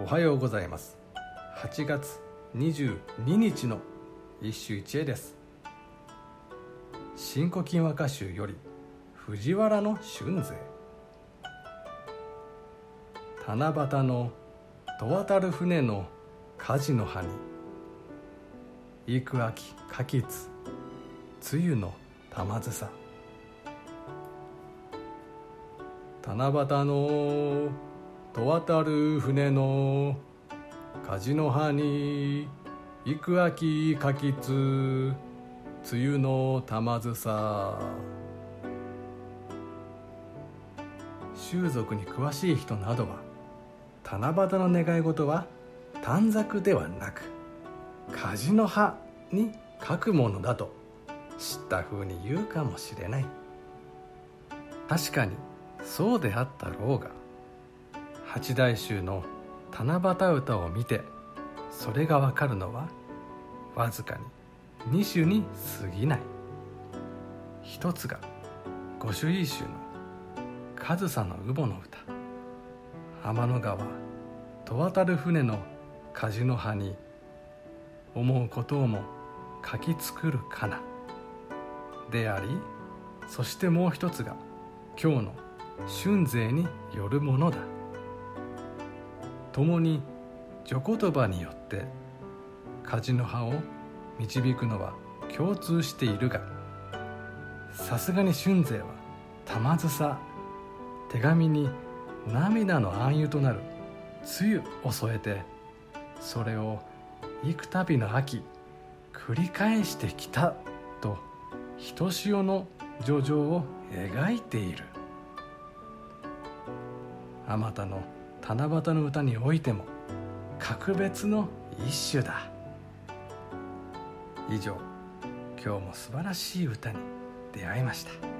おはようございます。8月22日の一首一会です。新古今和歌集より藤原の春勢。七夕のと渡る船の火の葉に。幾秋果実梅雨の玉梓。七夕のと渡る船の梶の葉に幾秋果実梅雨の玉梓。習俗に詳しい人などは七夕の願い事は短冊ではなく梶の葉に書くものだと知った風に言うかもしれない。確かにそうであったろうが八大衆の七夕歌を見てそれがわかるのはわずかに2首に過ぎない。一つが御朱印集の上総の乳母の歌。天の川と渡る船の梶の葉に思うことをも書き作るかな。でありそしてもう一つが今日の春勢によるものだ。共に序言葉によって梶の葉を導くのは共通しているがさすがに春勢は玉梓手紙に涙の暗喩となる梅雨を添えてそれを幾度の秋繰り返してきたとひとしおの叙情を描いている。あまたの七夕の歌においても格別の一種だ。以上今日も素晴らしい歌に出会いました。